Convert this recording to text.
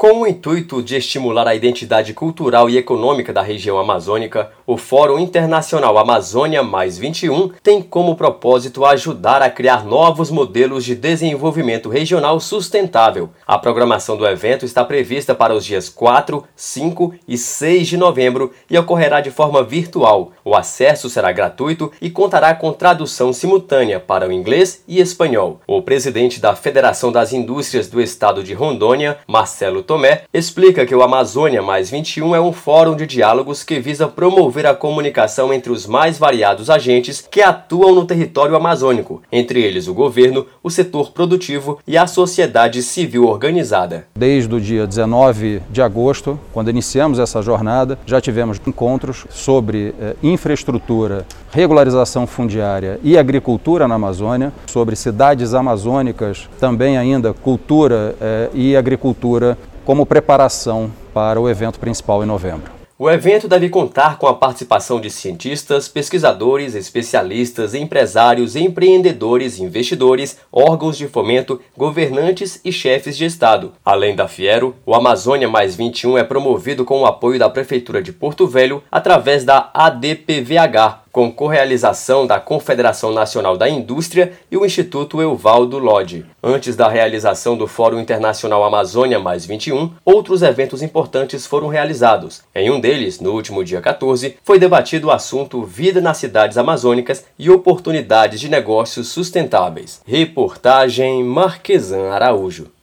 Com o intuito de estimular a identidade cultural e econômica da região amazônica, o Fórum Internacional Amazônia Mais 21 tem como propósito ajudar a criar novos modelos de desenvolvimento regional sustentável. A programação do evento está prevista para os dias 4, 5 e 6 de novembro e ocorrerá de forma virtual. O acesso será gratuito e contará com tradução simultânea para o inglês e espanhol. O presidente da Federação das Indústrias do Estado de Rondônia, Marcelo Tomé, explica que o Amazônia Mais 21 é um fórum de diálogos que visa promover a comunicação entre os mais variados agentes que atuam no território amazônico, entre eles o governo, o setor produtivo e a sociedade civil organizada. Desde o dia 19 de agosto, quando iniciamos essa jornada, já tivemos encontros sobre eh, infraestrutura, regularização fundiária e agricultura na Amazônia, sobre cidades amazônicas, também ainda cultura eh, e agricultura como preparação para o evento principal em novembro. O evento deve contar com a participação de cientistas, pesquisadores, especialistas, empresários, empreendedores, investidores, órgãos de fomento, governantes e chefes de Estado. Além da Fiero, o Amazônia Mais 21 é promovido com o apoio da Prefeitura de Porto Velho através da ADPVH, com correalização da Confederação Nacional da Indústria e o Instituto Euvaldo Lodge. Antes da realização do Fórum Internacional Amazônia Mais 21, outros eventos importantes foram realizados. Em um deles, no último dia 14, foi debatido o assunto Vida nas cidades amazônicas e oportunidades de negócios sustentáveis. Reportagem Marquesan Araújo.